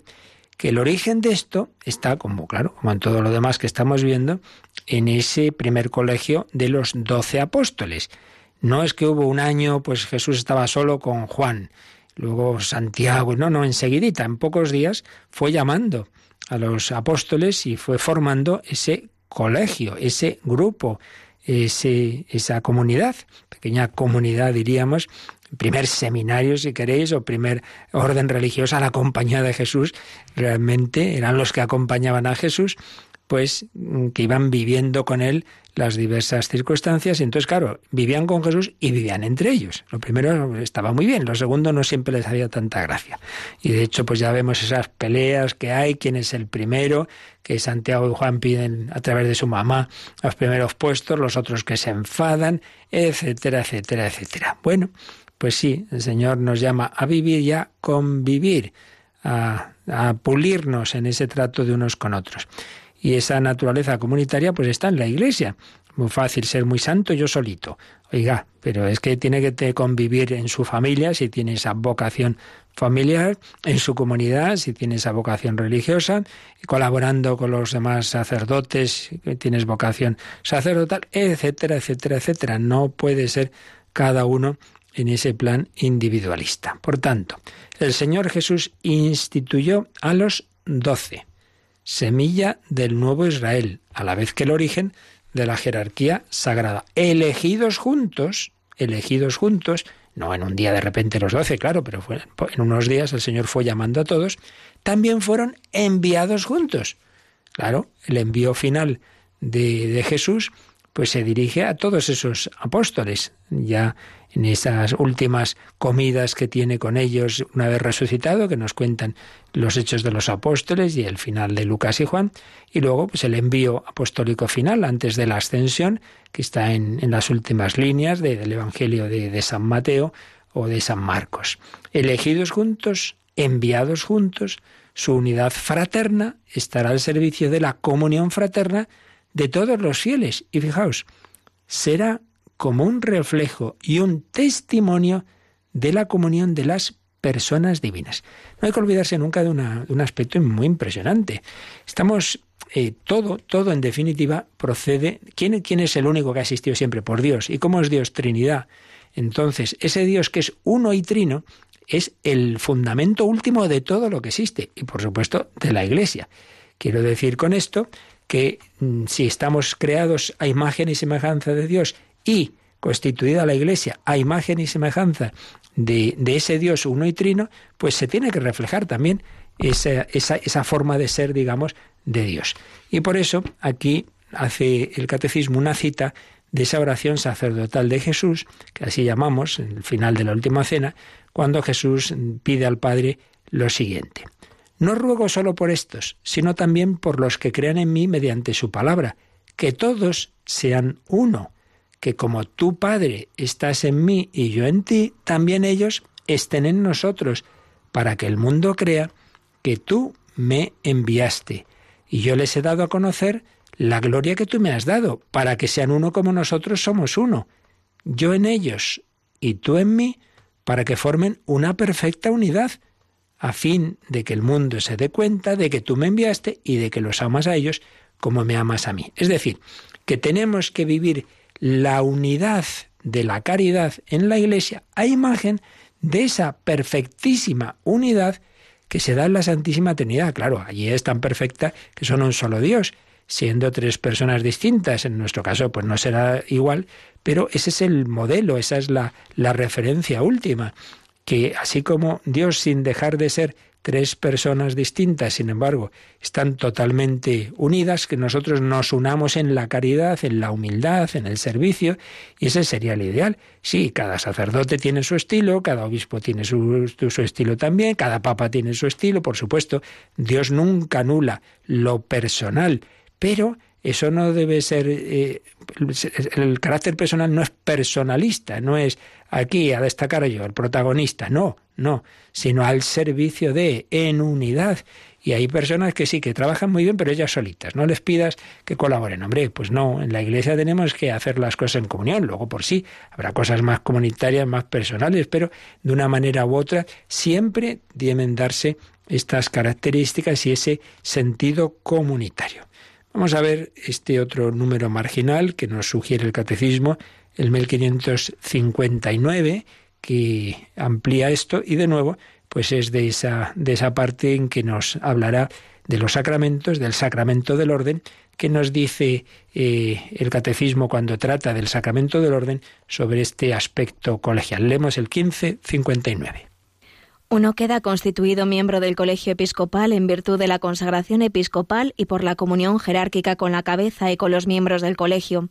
que el origen de esto está, como claro, como en todo lo demás que estamos viendo, en ese primer colegio de los doce apóstoles. No es que hubo un año, pues Jesús estaba solo con Juan, luego Santiago, no, no, enseguidita, en pocos días, fue llamando a los apóstoles y fue formando ese colegio, ese grupo, ese, esa comunidad, pequeña comunidad diríamos, primer seminario, si queréis, o primer orden religiosa, la compañía de Jesús, realmente eran los que acompañaban a Jesús, pues que iban viviendo con él las diversas circunstancias y entonces, claro, vivían con Jesús y vivían entre ellos. Lo primero estaba muy bien, lo segundo no siempre les había tanta gracia. Y de hecho, pues ya vemos esas peleas que hay, quién es el primero, que Santiago y Juan piden a través de su mamá los primeros puestos, los otros que se enfadan, etcétera, etcétera, etcétera. Bueno, pues sí, el Señor nos llama a vivir y a convivir, a, a pulirnos en ese trato de unos con otros. Y esa naturaleza comunitaria pues está en la iglesia. Muy fácil ser muy santo yo solito. Oiga, pero es que tiene que convivir en su familia, si tiene esa vocación familiar, en su comunidad, si tiene esa vocación religiosa, colaborando con los demás sacerdotes, que tienes vocación sacerdotal, etcétera, etcétera, etcétera. No puede ser cada uno en ese plan individualista. Por tanto, el Señor Jesús instituyó a los doce semilla del nuevo Israel, a la vez que el origen de la jerarquía sagrada. Elegidos juntos, elegidos juntos, no en un día de repente los doce, claro, pero en unos días el Señor fue llamando a todos, también fueron enviados juntos. Claro, el envío final de, de Jesús pues se dirige a todos esos apóstoles. Ya en esas últimas comidas que tiene con ellos una vez resucitado, que nos cuentan los hechos de los apóstoles y el final de Lucas y Juan, y luego pues el envío apostólico final antes de la ascensión, que está en, las últimas líneas del Evangelio de, de San Mateo o de San Marcos. Elegidos juntos, enviados juntos, su unidad fraterna estará al servicio de la comunión fraterna de todos los fieles. Y fijaos, será como un reflejo y un testimonio de la comunión de las personas divinas. No hay que olvidarse nunca de, un aspecto muy impresionante. Estamos, eh, todo, todo en definitiva procede. ¿quién, ¿Quién es el único que ha existido siempre? Por Dios. ¿Y cómo es Dios? Trinidad. Entonces, ese Dios que es uno y trino es el fundamento último de todo lo que existe y, por supuesto, de la Iglesia. Quiero decir con esto que mm, si estamos creados a imagen y semejanza de Dios y constituida la Iglesia a imagen y semejanza de, ese Dios uno y trino, pues se tiene que reflejar también esa, esa, esa forma de ser, digamos, de Dios. Y por eso aquí hace el catecismo una cita de esa oración sacerdotal de Jesús, que así llamamos, en el final de la última cena, cuando Jesús pide al Padre lo siguiente. No ruego solo por estos, sino también por los que crean en mí mediante su palabra, que todos sean uno que como tú, Padre, estás en mí y yo en ti, también ellos estén en nosotros, para que el mundo crea que tú me enviaste. Y yo les he dado a conocer la gloria que tú me has dado, para que sean uno como nosotros somos uno. Yo en ellos y tú en mí, para que formen una perfecta unidad, a fin de que el mundo se dé cuenta de que tú me enviaste y de que los amas a ellos como me amas a mí. Es decir, que tenemos que vivir la unidad de la caridad en la Iglesia a imagen de esa perfectísima unidad que se da en la Santísima Trinidad. Claro, allí es tan perfecta que son un solo Dios, siendo tres personas distintas. En nuestro caso, pues no será igual, pero ese es el modelo, esa es la, la referencia última, que así como Dios, sin dejar de ser tres personas distintas, sin embargo, están totalmente unidas, que nosotros nos unamos en la caridad, en la humildad, en el servicio, y ese sería el ideal. Sí, cada sacerdote tiene su estilo, cada obispo tiene su, su estilo también, cada papa tiene su estilo, por supuesto, Dios nunca anula lo personal, pero eso no debe ser, eh, el carácter personal no es personalista, no es aquí a destacar yo, el protagonista, no, no, sino al servicio de, en unidad. Y hay personas que sí, que trabajan muy bien, pero ellas solitas. No les pidas que colaboren. Hombre, pues no, en la iglesia tenemos que hacer las cosas en comunión. Luego, por sí, habrá cosas más comunitarias, más personales, pero de una manera u otra siempre deben darse estas características y ese sentido comunitario. Vamos a ver este otro número marginal que nos sugiere el catecismo, el 1559, que amplía esto y de nuevo pues es de esa, de esa parte en que nos hablará de los sacramentos, del sacramento del orden, que nos dice eh, el catecismo cuando trata del sacramento del orden sobre este aspecto colegial. Leemos el 1559. Uno queda constituido miembro del colegio episcopal en virtud de la consagración episcopal y por la comunión jerárquica con la cabeza y con los miembros del colegio.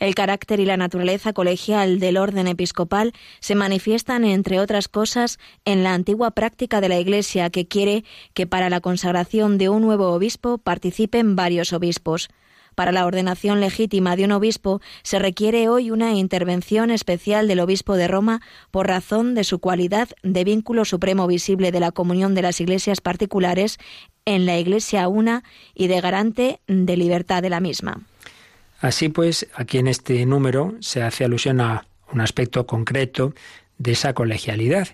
El carácter y la naturaleza colegial del orden episcopal se manifiestan, entre otras cosas, en la antigua práctica de la Iglesia que quiere que para la consagración de un nuevo obispo participen varios obispos. Para la ordenación legítima de un obispo se requiere hoy una intervención especial del obispo de Roma por razón de su cualidad de vínculo supremo visible de la comunión de las iglesias particulares en la Iglesia una y de garante de libertad de la misma. Así pues, aquí en este número se hace alusión a un aspecto concreto de esa colegialidad,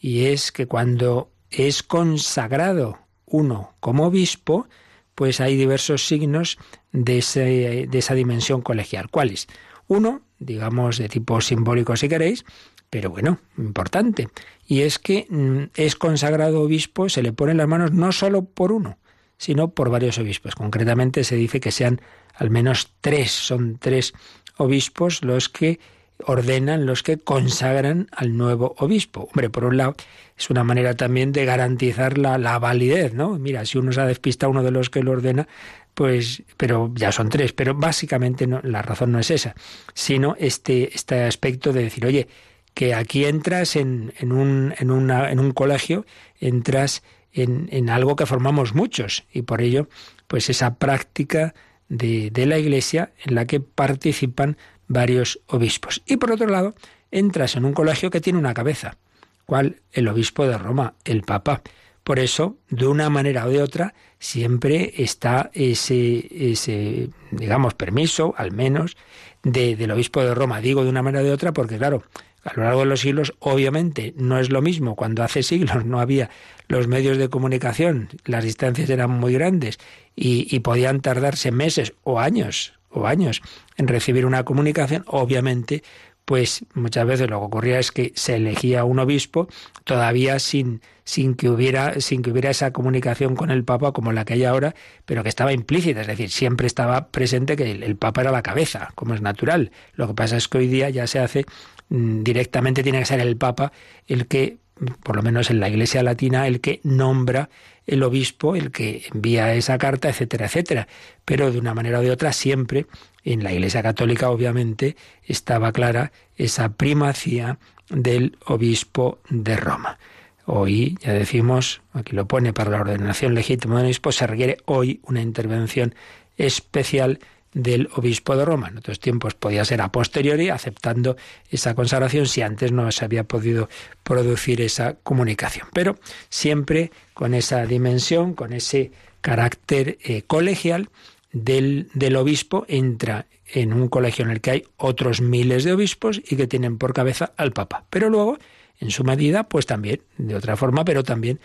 y es que cuando es consagrado uno como obispo, pues hay diversos signos de, esa dimensión colegial. ¿Cuáles? Uno, digamos, de tipo simbólico si queréis, pero bueno, importante. Y es que mm, es consagrado obispo, se le ponen las manos no solo por uno, sino por varios obispos. Concretamente se dice que sean al menos tres, son tres obispos los que ordenan, los que consagran al nuevo obispo. Hombre, por un lado, es una manera también de garantizar la, la validez, ¿no? Mira, si uno se ha despistado uno de los que lo ordena, pues, pero ya son tres, pero básicamente no, la razón no es esa, sino este, este aspecto de decir, oye, que aquí entras en, en, un, en, una, en un colegio, entras en, en, algo que formamos muchos, y por ello, pues esa práctica de, de la Iglesia en la que participan varios obispos. Y por otro lado, entras en un colegio que tiene una cabeza. ¿Cuál? El obispo de Roma, el Papa. Por eso, de una manera o de otra, siempre está ese, ese digamos, permiso, al menos, de, del obispo de Roma. Digo de una manera o de otra porque, claro, a lo largo de los siglos, obviamente, no es lo mismo. Cuando hace siglos no había los medios de comunicación, las distancias eran muy grandes y, y podían tardarse meses o años o años en recibir una comunicación, obviamente, pues muchas veces lo que ocurría es que se elegía un obispo todavía sin, sin, que hubiera, sin que hubiera esa comunicación con el Papa como la que hay ahora, pero que estaba implícita, es decir, siempre estaba presente que el, el Papa era la cabeza, como es natural. Lo que pasa es que hoy día ya se hace mm, directamente, tiene que ser el Papa el que por lo menos en la Iglesia Latina, el que nombra el obispo, el que envía esa carta, etcétera, etcétera. Pero de una manera o de otra, siempre en la Iglesia Católica, obviamente, estaba clara esa primacía del obispo de Roma. Hoy, ya decimos, aquí lo pone, para la ordenación legítima del obispo se requiere hoy una intervención especial del obispo de Roma. En otros tiempos podía ser a posteriori, aceptando esa consagración si antes no se había podido producir esa comunicación. Pero siempre con esa dimensión, con ese carácter eh, colegial del, del obispo, entra en un colegio en el que hay otros miles de obispos y que tienen por cabeza al Papa. Pero luego, en su medida, pues también, de otra forma, pero también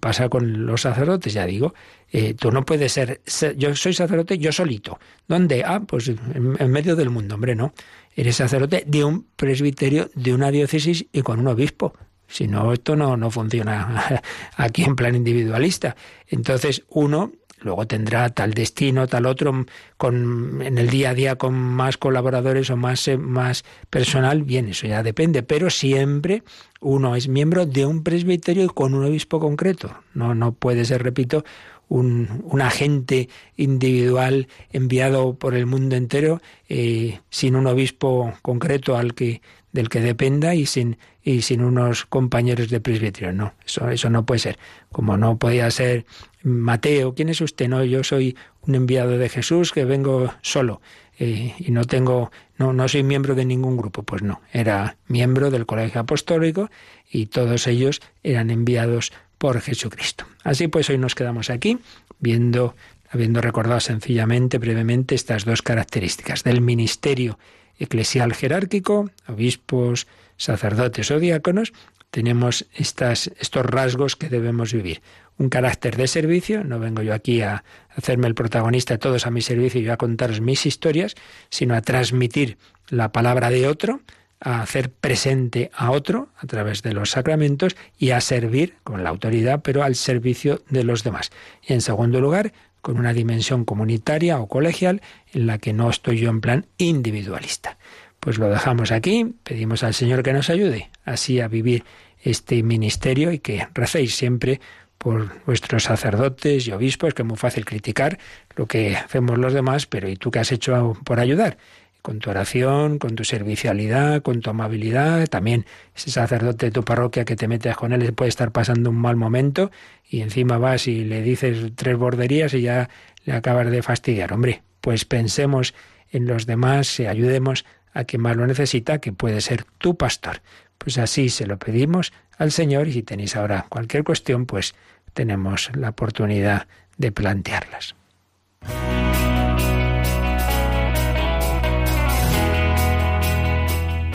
pasa con los sacerdotes, ya digo, eh, tú no puedes ser, yo soy sacerdote yo solito. ¿Dónde? Ah, pues en, medio del mundo, hombre, no. Eres sacerdote de un presbiterio, de una diócesis y con un obispo. Si no, esto no, no funciona aquí en plan individualista. Entonces, uno luego tendrá tal destino, tal otro, con, en el día a día con más colaboradores o más, eh, más personal, bien, eso ya depende, pero siempre uno es miembro de un presbiterio y con un obispo concreto. No, no puede ser, repito, un, agente individual enviado por el mundo entero eh, sin un obispo concreto al que del que dependa y sin y sin unos compañeros de presbiterio. No, eso, eso no puede ser. Como no podía ser Mateo, ¿quién es usted? No, yo soy un enviado de Jesús que vengo solo eh, y no tengo, no, no soy miembro de ningún grupo. Pues no, era miembro del colegio apostólico y todos ellos eran enviados por Jesucristo. Así pues, hoy nos quedamos aquí viendo, habiendo recordado sencillamente, brevemente, estas dos características del ministerio eclesial jerárquico, obispos, sacerdotes o diáconos, tenemos estos rasgos que debemos vivir. Un carácter de servicio, no vengo yo aquí a hacerme el protagonista de todos a mi servicio y a contaros mis historias, sino a transmitir la palabra de otro, a hacer presente a otro a través de los sacramentos y a servir con la autoridad, pero al servicio de los demás. Y en segundo lugar, con una dimensión comunitaria o colegial en la que no estoy yo en plan individualista. Pues lo dejamos aquí, pedimos al Señor que nos ayude así a vivir este ministerio y que recéis siempre por vuestros sacerdotes y obispos, que es muy fácil criticar lo que hacemos los demás, pero ¿y tú qué has hecho por ayudar? Con tu oración, con tu servicialidad, con tu amabilidad, también ese sacerdote de tu parroquia que te metes con él puede estar pasando un mal momento y encima vas y le dices tres borderías y ya le acabas de fastidiar. Hombre, pues pensemos en los demás y ayudemos a quien más lo necesita, que puede ser tu pastor. Pues así se lo pedimos al Señor y si tenéis ahora cualquier cuestión, pues tenemos la oportunidad de plantearlas.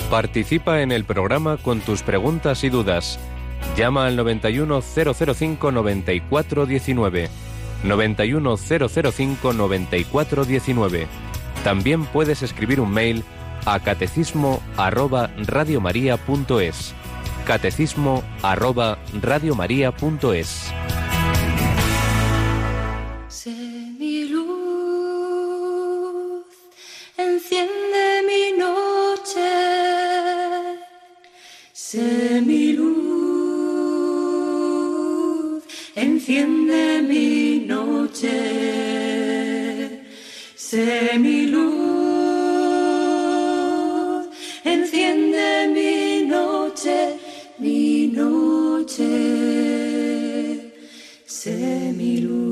Participa en el programa con tus preguntas y dudas. Llama al 91005 9419. 91005 9419. También puedes escribir un mail a catecismo arroba radiomaria.es. Catecismo arroba radiomaria.es. Sé mi luz, enciende mi noche. Sé mi luz, enciende mi noche. Sé mi enciende mi noche, mi noche, sé mi luz.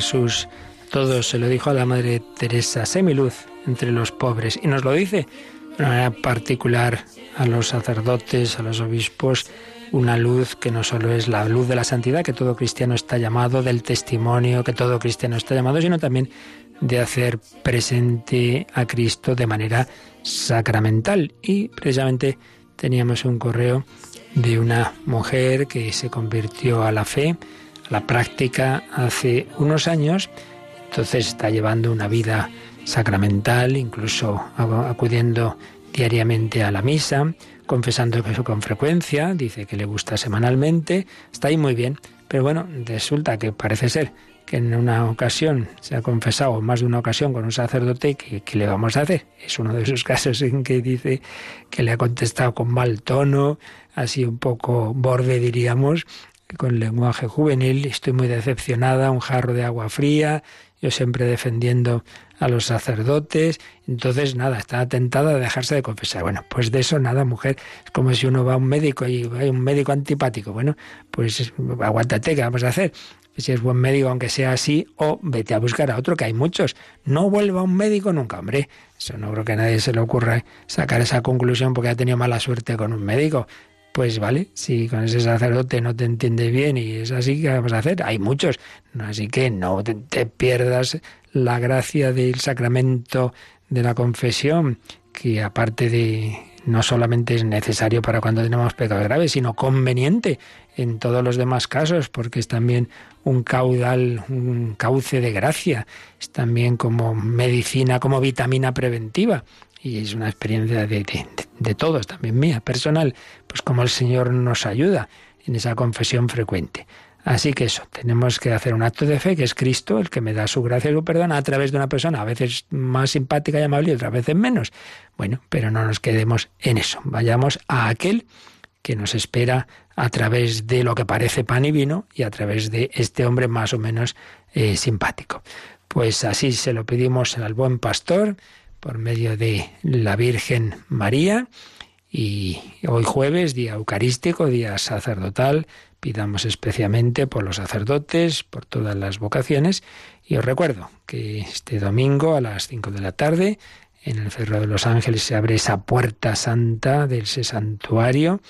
Jesús todo se lo dijo a la Madre Teresa, sé mi luz entre los pobres. Y nos lo dice de manera particular a los sacerdotes, a los obispos, una luz que no solo es la luz de la santidad, que todo cristiano está llamado, del testimonio, que todo cristiano está llamado, sino también de hacer presente a Cristo de manera sacramental. Y precisamente teníamos un correo de una mujer que se convirtió a la fe, la práctica hace unos años, entonces está llevando una vida sacramental, incluso acudiendo diariamente a la misa, confesando que con frecuencia, dice que le gusta semanalmente, está ahí muy bien, pero bueno, resulta que parece ser que en una ocasión se ha confesado, más de una ocasión con un sacerdote, ¿qué, le vamos a hacer? Es uno de esos casos en que dice que le ha contestado con mal tono, así un poco borde diríamos, con lenguaje juvenil, estoy muy decepcionada, un jarro de agua fría, yo siempre defendiendo a los sacerdotes, entonces nada, está tentada a dejarse de confesar. Bueno, pues de eso nada, mujer, es como si uno va a un médico y hay un médico antipático, bueno, pues aguántate, ¿qué vamos a hacer? si es buen médico, aunque sea así, o vete a buscar a otro, que hay muchos. No vuelva a un médico nunca, hombre. Eso no creo que a nadie se le ocurra sacar esa conclusión porque ha tenido mala suerte con un médico. Pues vale, si con ese sacerdote no te entiende bien y es así, ¿qué vamos a hacer? Hay muchos. Así que no te pierdas la gracia del sacramento de la confesión, que aparte de no solamente es necesario para cuando tenemos pecados graves, sino conveniente en todos los demás casos, porque es también un caudal, un cauce de gracia, es también como medicina, como vitamina preventiva. Y es una experiencia de, de, todos, también mía, personal, pues como el Señor nos ayuda en esa confesión frecuente. Así que eso, tenemos que hacer un acto de fe, que es Cristo, el que me da su gracia y su perdón a través de una persona, a veces más simpática y amable y otras veces menos. Bueno, pero no nos quedemos en eso. Vayamos a aquel que nos espera a través de lo que parece pan y vino y a través de este hombre más o menos eh, simpático. Pues así se lo pedimos al buen pastor por medio de la Virgen María. Y hoy jueves, día eucarístico, día sacerdotal, pidamos especialmente por los sacerdotes, por todas las vocaciones. Y os recuerdo que este domingo a las 5 de la tarde en el Cerro de los Ángeles se abre esa puerta santa del santuario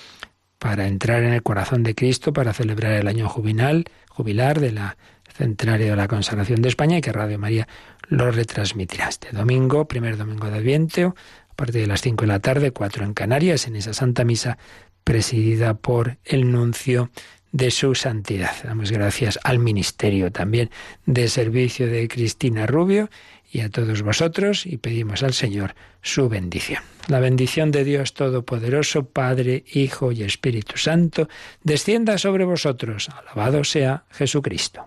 para entrar en el corazón de Cristo, para celebrar el año jubilar, jubilar de la centenario de la consagración de España y que Radio María lo retransmitirá este domingo, primer domingo de Adviento, a partir de las 5 de la tarde, 4 en Canarias, en esa Santa Misa presidida por el nuncio de su santidad. Damos gracias al ministerio también de servicio de Cristina Rubio y a todos vosotros y pedimos al Señor su bendición. La bendición de Dios Todopoderoso, Padre, Hijo y Espíritu Santo, descienda sobre vosotros. Alabado sea Jesucristo.